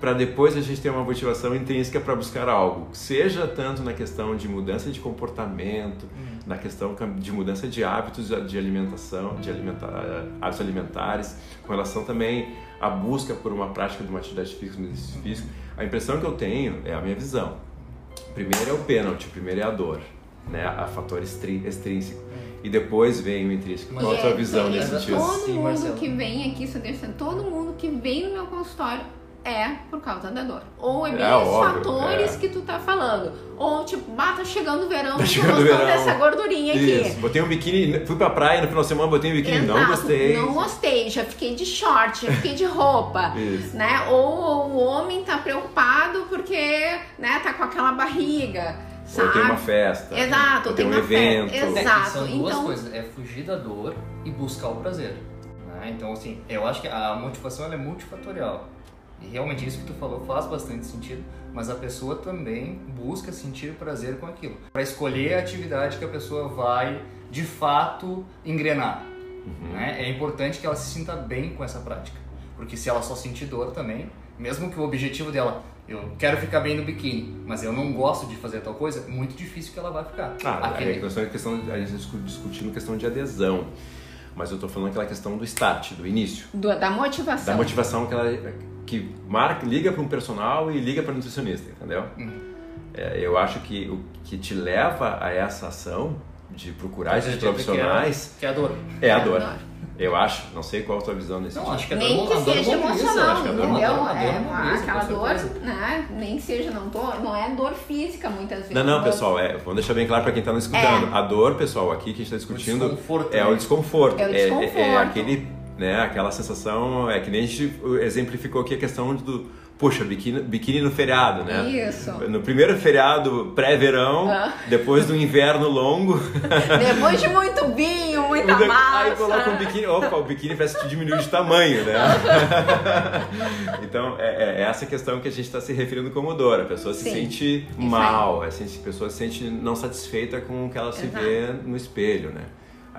para depois a gente ter uma motivação intrínseca para buscar algo, seja tanto na questão de mudança de comportamento, uhum. Na questão de mudança de hábitos de alimentação, de alimentar, hábitos alimentares, com relação também à busca por uma prática de uma atividade física, física. A impressão que eu tenho é a minha visão. Primeiro é o pênalti, primeiro é a dor, né, a fator extrínseco. Uhum. E depois vem o intrínseco. Qual a sua visão nesse sentido? Todo mundo que vem aqui, todo mundo que vem no meu consultório é por causa da dor. Ou é bem é, os óbvio, fatores é. que tu tá falando. Ou tipo, ah, tá chegando o verão, tá chegando verão. dessa gordurinha Isso. aqui. Botei um biquíni, fui pra praia no final de semana, botei um biquíni, Exato. não gostei. Não gostei, já fiquei de short, já fiquei de roupa. Isso. né? Ou, ou o homem tá preocupado porque né, tá com aquela barriga. Sabe? Ou tem uma festa. Exato, ou tem, tem um evento. Festa. Exato. É são duas então... coisas, é fugir da dor e buscar o prazer. Né? Então, assim, eu acho que a motivação é multifatorial. E realmente isso que tu falou faz bastante sentido, mas a pessoa também busca sentir prazer com aquilo. Para escolher a atividade que a pessoa vai de fato engrenar. Uhum. Né? É importante que ela se sinta bem com essa prática. Porque se ela só sentir dor também, mesmo que o objetivo dela, eu quero ficar bem no biquíni, mas eu não gosto de fazer tal coisa, é muito difícil que ela vai ficar. Ah, Aquele... é questão, questão, a gente discutindo questão de adesão. Mas eu estou falando aquela questão do start, do início. Do, da motivação. Da motivação que ela que marca, liga para um personal e liga para um nutricionista, entendeu? Uhum. É, eu acho que o que te leva a essa ação de procurar esses profissionais que é, é a dor. É a dor. Eu acho, não sei qual a tua visão nesse Não, acho que a dor, nem que seja emocional, entendeu? É, aquela dor, né? Nem que seja, não, tô, não é dor física muitas vezes. Não, não, pessoal, é, vamos deixar bem claro para quem está nos escutando. É. A dor, pessoal, aqui que a gente está discutindo o é o desconforto. É o desconforto. É, é, é aquele né? Aquela sensação, é que nem a gente exemplificou aqui a questão do, poxa, biquíni, biquíni no feriado, né? Isso. No primeiro feriado pré-verão, ah. depois do inverno longo. depois de muito vinho, muita massa. Aí coloca um biquíni, opa, o biquíni parece que diminuiu de tamanho, né? então, é, é, essa questão que a gente está se referindo como dor. A pessoa se Sim. sente mal, a pessoa se sente não satisfeita com o que ela se Exato. vê no espelho, né?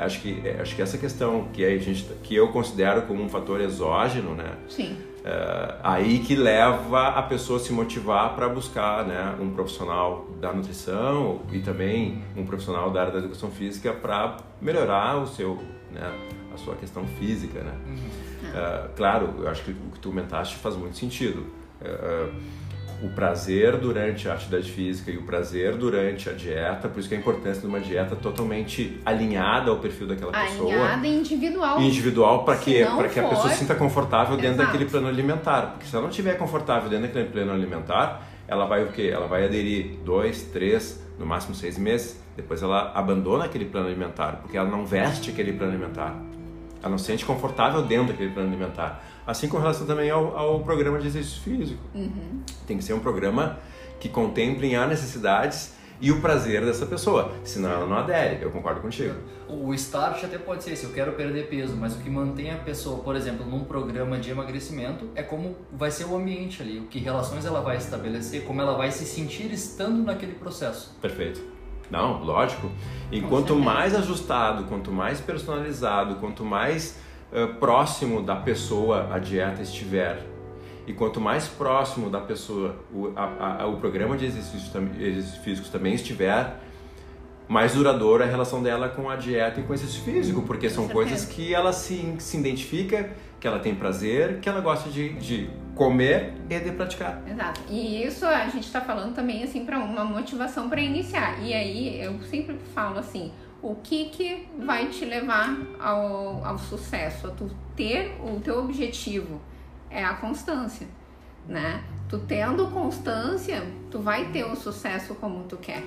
Acho que, é, acho que essa questão que, a gente, que eu considero como um fator exógeno, né? Sim. É, aí que leva a pessoa a se motivar para buscar né, um profissional da nutrição e também um profissional da área da educação física para melhorar o seu, né, a sua questão física, né? Uhum. É, claro, eu acho que o que tu comentaste faz muito sentido. É, o prazer durante a atividade física e o prazer durante a dieta, por isso que a importância de uma dieta totalmente alinhada ao perfil daquela pessoa. Alinhada e individual. Individual para que para que a pessoa se sinta confortável dentro Exato. daquele plano alimentar, porque se ela não estiver confortável dentro daquele plano alimentar, ela vai o quê? Ela vai aderir dois, três, no máximo seis meses. Depois ela abandona aquele plano alimentar, porque ela não veste aquele plano alimentar. Ela não se sente confortável dentro daquele plano alimentar. Assim com relação também ao, ao programa de exercício físico. Uhum. Tem que ser um programa que contemple as necessidades e o prazer dessa pessoa, senão ela não adere. Eu concordo contigo. O start até pode ser esse, eu quero perder peso, mas o que mantém a pessoa, por exemplo, num programa de emagrecimento é como vai ser o ambiente ali, o que relações ela vai estabelecer, como ela vai se sentir estando naquele processo. Perfeito. Não, lógico. E quanto mais ajustado, quanto mais personalizado, quanto mais uh, próximo da pessoa a dieta estiver, e quanto mais próximo da pessoa o, a, a, o programa de exercícios, exercícios físicos também estiver, mais duradoura a relação dela com a dieta e com o exercício físico, porque são coisas que ela se, se identifica, que ela tem prazer, que ela gosta de, de comer e de praticar. Exato. E isso a gente está falando também assim para uma motivação para iniciar. E aí eu sempre falo assim, o que, que vai te levar ao, ao sucesso, a tu ter o teu objetivo é a constância, né? Tu tendo constância, tu vai ter o sucesso como tu quer,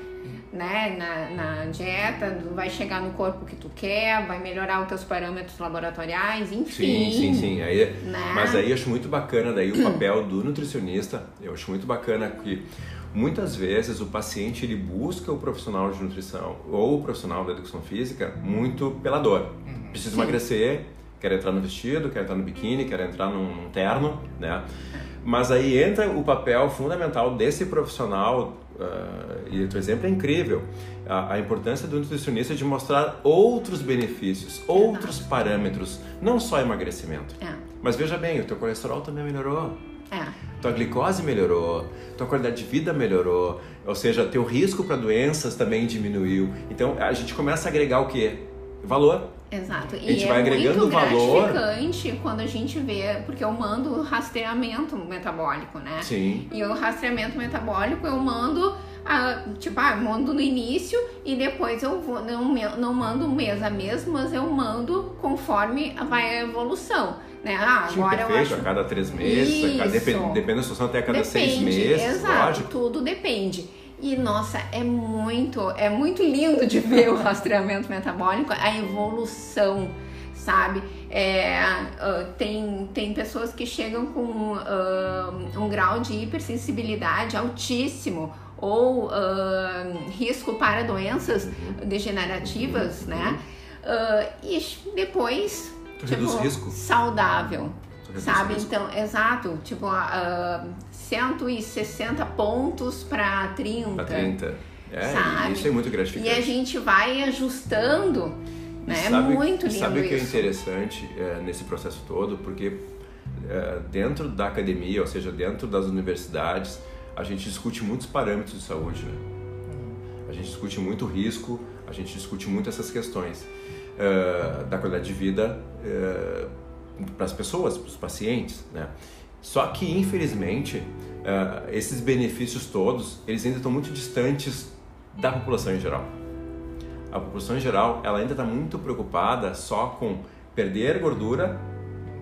né? Na, na dieta, tu vai chegar no corpo que tu quer, vai melhorar os teus parâmetros laboratoriais, enfim. Sim, sim, sim. Aí, né? Mas aí eu acho muito bacana daí o papel do nutricionista. Eu acho muito bacana que Muitas vezes o paciente ele busca o profissional de nutrição ou o profissional da educação física muito pela dor. Uhum. Precisa emagrecer, quer entrar no vestido, quer entrar no biquíni, quer entrar num, num terno, né? Mas aí entra o papel fundamental desse profissional, uh, e o teu exemplo é incrível, a, a, importância do nutricionista de mostrar outros benefícios, outros parâmetros, não só emagrecimento. É. Mas veja bem, o teu colesterol também melhorou. É tua glicose melhorou, tua qualidade de vida melhorou, ou seja, teu risco para doenças também diminuiu. Então a gente começa a agregar o quê? Valor. Exato. A gente e vai é agregando muito valor. gratificante quando a gente vê, porque eu mando rastreamento metabólico, né? Sim. E o rastreamento metabólico eu mando, ah, tipo, ah, eu mando no início e depois eu vou, não, não mando mês a mês, mas eu mando conforme vai a evolução, né? Ah, agora eu acho a cada três meses, a cada, depende, depende da situação, até a cada seis Depende, meses, exato, lógico. tudo depende. E nossa, é muito, é muito lindo de ver o rastreamento metabólico, a evolução, sabe? É, ah, tem, tem pessoas que chegam com ah, um grau de hipersensibilidade altíssimo ou ah, risco para doenças degenerativas, né? Ah, e depois, Tu reduz risco. saudável. Sabe? risco. Então, exato. Tipo, ah, 160 pontos para 30. Pra 30. É, Sabe? isso é muito gratificante. E a gente vai ajustando, né? É Sabe- muito lindo Sabe o que é interessante é, nesse processo todo? Porque é, dentro da academia, ou seja, dentro das universidades, a gente discute muitos parâmetros de saúde, né? A gente discute muito risco, a gente discute muito essas questões é, da qualidade de vida para as pessoas, para os pacientes, né? Só que, infelizmente, é, esses benefícios todos, eles ainda estão muito distantes da população em geral. A população em geral, ela ainda está muito preocupada só com perder gordura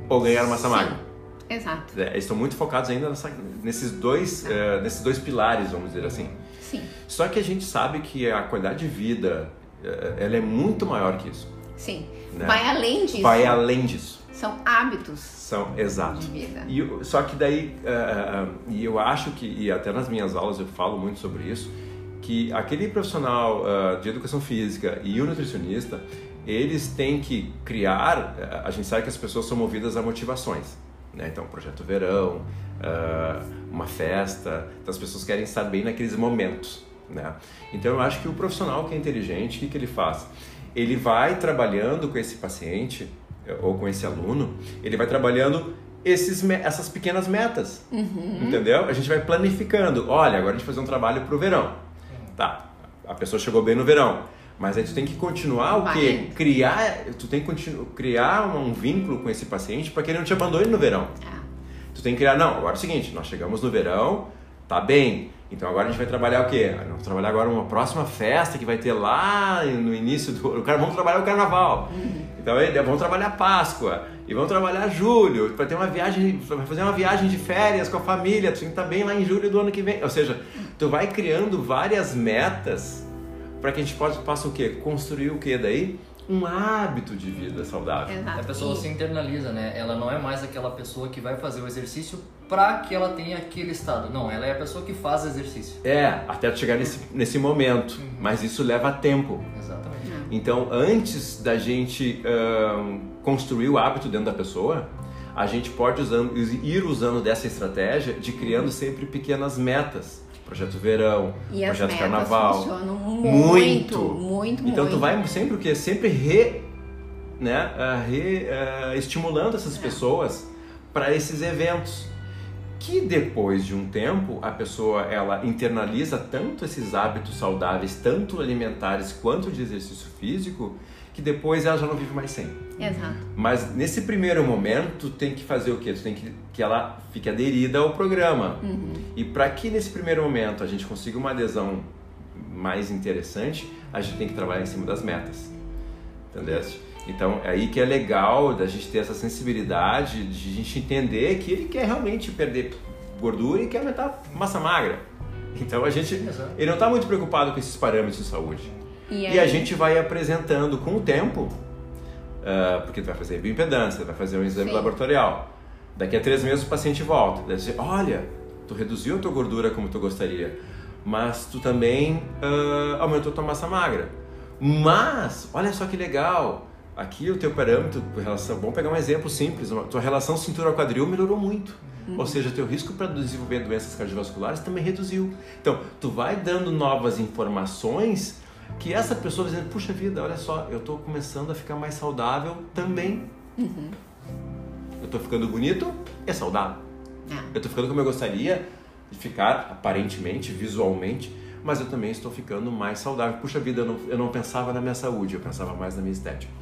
ou ganhar massa magra. Exato. É, Eles estão muito focados ainda nessa- nesses, dois, eh, nesses dois pilares, vamos dizer assim. Sim. Só que a gente sabe que a qualidade de vida, eh, ela é muito maior que isso. Sim. Né? Vai além disso. Vai além disso. São hábitos São, exato. de vida. E, só que daí, eh, e eu acho que, e até nas minhas aulas eu falo muito sobre isso, que aquele profissional eh, de educação física e o nutricionista, eles têm que criar, a gente sabe que as pessoas são movidas a motivações, né? Então, projeto verão, eh, uma festa, então as pessoas querem estar bem naqueles momentos, né? Então eu acho que o profissional que é inteligente, o que, que ele faz? Ele vai trabalhando com esse paciente eh, ou com esse aluno, ele vai trabalhando esses, essas pequenas metas, entendeu? A gente vai planificando. Olha, agora a gente vai fazer um trabalho pro verão. Tá, a pessoa chegou bem no verão, mas aí tu tem que continuar o Vai quê? indo. Criar, tu tem que continu- criar um vínculo com esse paciente para que ele não te abandone no verão. É. Tu tem que criar, não, agora é o seguinte, nós chegamos no verão, tá bem. Então agora a gente vai trabalhar o quê? Nós Vamos trabalhar agora uma próxima festa que vai ter lá no início do. o cara- Vamos trabalhar o carnaval. Então aí, vamos trabalhar Páscoa. E vamos trabalhar julho. Vai ter uma viagem. Vai fazer uma viagem de férias com a família. Tu tem que estar bem lá em julho do ano que vem. Ou seja, tu vai criando várias metas para que a gente possa, possa o quê? Construir o quê daí? Um hábito de vida saudável. Exato. A pessoa se internaliza, né? Ela não é mais aquela pessoa que vai fazer o exercício pra que ela tenha aquele estado. Não, ela é a pessoa que faz exercício. É, até chegar nesse, nesse momento. Mas isso leva tempo. Exatamente. Então, antes da gente ahn, construir o hábito dentro da pessoa, a gente pode usando, ir usando dessa estratégia de criando sempre pequenas metas. Projeto verão, E as projeto carnaval. funcionam Muito. muito, muito, Então muito. tu vai sempre o quê? Sempre re, né, ah, re, ah, estimulando essas É. pessoas para esses eventos. Que depois de um tempo a pessoa ela internaliza tanto esses hábitos saudáveis, tanto alimentares quanto de exercício físico, que depois ela já não vive mais sem. Exato. Mas nesse primeiro momento tem que fazer o quê? Tu tem que que ela fique aderida ao programa. E para que nesse primeiro momento a gente consiga uma adesão mais interessante, a gente tem que trabalhar em cima das metas. Entendeste? Então é aí que é legal da gente ter essa sensibilidade, de a gente entender que ele quer realmente perder gordura e quer aumentar massa magra. Então a gente, Exato. ele não está muito preocupado com esses parâmetros de saúde. E, E a gente vai apresentando com o tempo, ah, porque tu vai fazer bioimpedância, vai fazer um exame Sim. laboratorial. Daqui a três meses o paciente volta. Deve dizer, olha, tu reduziu a tua gordura como tu gostaria, mas tu também ah, aumentou tua massa magra. Mas, olha só que legal, aqui o teu parâmetro, relação, vamos pegar um exemplo simples, uma- tua relação cintura-quadril melhorou muito. Ou seja, teu risco para desenvolver doenças cardiovasculares também reduziu. Então, tu vai dando novas informações que essa pessoa dizendo, puxa vida, olha só, eu estou começando a ficar mais saudável também. Eu estou ficando bonito, é saudável. É. Eu tô ficando como eu gostaria de ficar, aparentemente, visualmente, mas eu também estou ficando mais saudável. Puxa vida, eu não, eu não pensava na minha saúde, eu pensava mais na minha estética.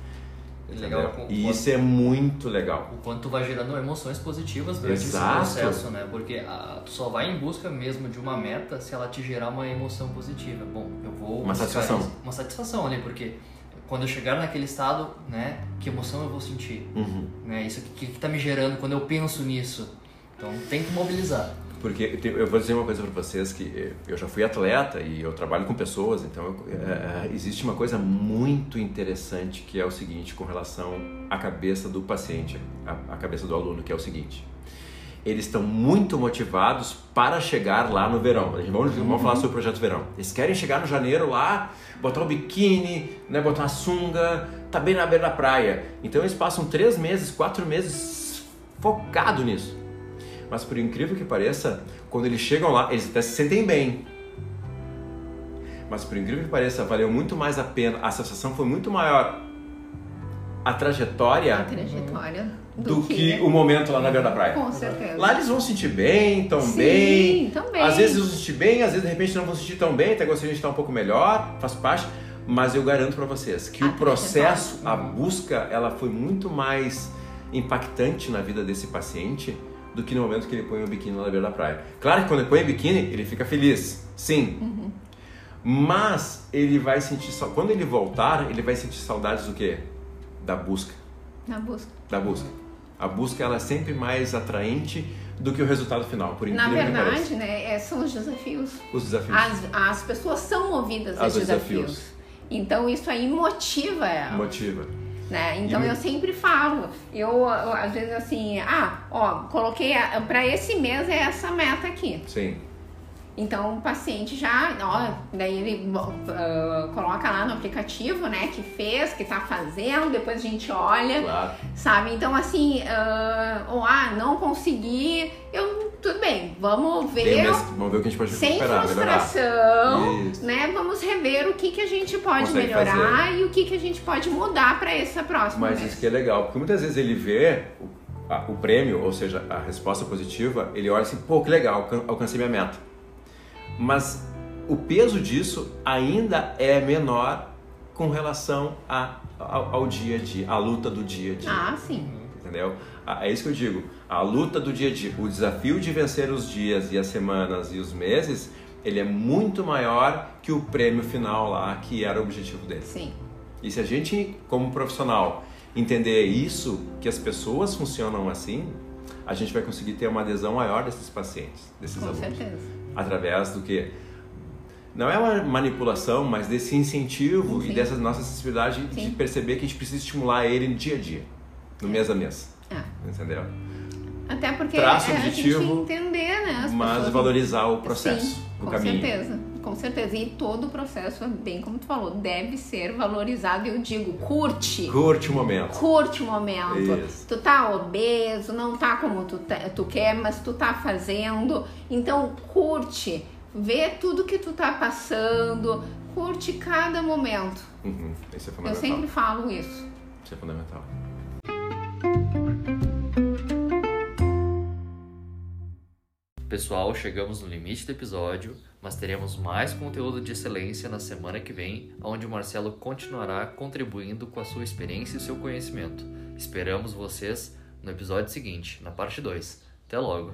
Legal, E isso é muito legal. o quanto vai gerando emoções positivas durante Exato. esse processo, né? Porque ah, tu só vai em busca mesmo de uma meta se ela te gerar uma emoção positiva. Bom, eu vou Uma satisfação. isso. uma satisfação ali, porque quando eu chegar naquele estado, né, que emoção eu vou sentir, Uhum. né? Isso que, que tá me gerando quando eu penso nisso. Então tem que mobilizar. Porque eu vou dizer uma coisa para vocês que eh, eu já fui atleta e eu trabalho com pessoas, então eu- eh, existe uma coisa muito interessante que é o seguinte com relação à cabeça do paciente, à, cabeça do aluno, que é o seguinte. Eles estão muito motivados para chegar lá no verão. Vamos, vamos falar sobre o projeto verão. Eles querem chegar no janeiro lá, botar o biquíni, né, botar uma sunga, tá bem na beira da praia. Então eles passam três meses, quatro meses focado nisso. Mas por incrível que pareça, quando eles chegam lá, eles até se sentem bem. Mas por incrível que pareça, valeu muito mais a pena, a sensação foi muito maior a trajetória A trajetória do, que... o momento lá na beira da praia. Com certeza. Lá eles vão se sentir bem, tão Sim, bem. tão bem. Às vezes vão se sentir bem, às vezes de repente não vão se sentir tão bem, até gostaria de estar um pouco melhor, faz parte. Mas eu garanto para vocês que A o processo, a busca, ela foi muito mais impactante na vida desse paciente do que no momento que ele põe o biquíni na beira da praia. Claro que quando ele põe o biquíni, ele fica feliz, sim. Uhum. Mas ele vai sentir, só quando ele voltar, ele vai sentir saudades do quê? Da busca Na busca. da busca. A busca ela é sempre mais atraente do que o resultado final, por Na verdade, né, é- são os desafios. Os desafios. As, as pessoas são movidas a Aos desafios. desafios. Então isso aí motiva ela. Motiva. Né? Então E- eu sempre falo, eu, eu, às vezes assim, ah, ó, coloquei a- pra esse mês é essa meta aqui. Sim. Então o paciente já, ó, daí ele ah, coloca lá no aplicativo, né, que fez, que tá fazendo, depois a gente olha, Claro. sabe? Então assim, ah, ou ah, não consegui, eu tudo bem, vamos ver. vamos ver o que a gente pode Sem frustração, né? Vamos rever o que, que a gente pode Consegue melhorar e o que, que a gente pode mudar para essa próxima Mas vez. isso que é legal, porque muitas vezes ele vê o, a- o prêmio, ou seja, a resposta positiva, ele olha assim, pô, que legal, alcan- alcancei minha meta. Mas o peso disso ainda é menor com relação a, ao, ao dia a dia, à luta do dia a dia. Ah, sim. Entendeu? Ah, É isso que eu digo. A luta do dia a dia, o desafio de vencer os dias e as semanas e os meses, ele é muito maior que o prêmio final lá, que era o objetivo dele. Sim. E se a gente, como profissional, entender isso, que as pessoas funcionam assim, a gente vai conseguir ter uma adesão maior desses pacientes, desses Com alunos. certeza. Através do que? Não é uma manipulação, mas desse incentivo Sim. e dessa nossa sensibilidade de Sim. perceber que a gente precisa estimular ele no dia a dia, no mês a mês. É. Entendeu? Até porque Traço é objetivo, a gente entender, né? As Mas pessoas... valorizar o processo, Sim, o com caminho. certeza, com certeza. E todo o processo, bem como tu falou, deve ser valorizado. Eu digo, curte. Curte o momento. Curte o momento. Isso. Tu tá obeso, não tá como tu, tá- tu quer, mas tu tá fazendo. Então, curte. Vê tudo que tu tá passando. Curte cada momento. Uhum, Isso é Eu fundamental. sempre falo isso. Isso é fundamental. Pessoal, chegamos no limite do episódio, mas teremos mais conteúdo de excelência na semana que vem, onde o Marcelo continuará contribuindo com a sua experiência e seu conhecimento. Esperamos vocês no episódio seguinte, na parte 2. Até logo!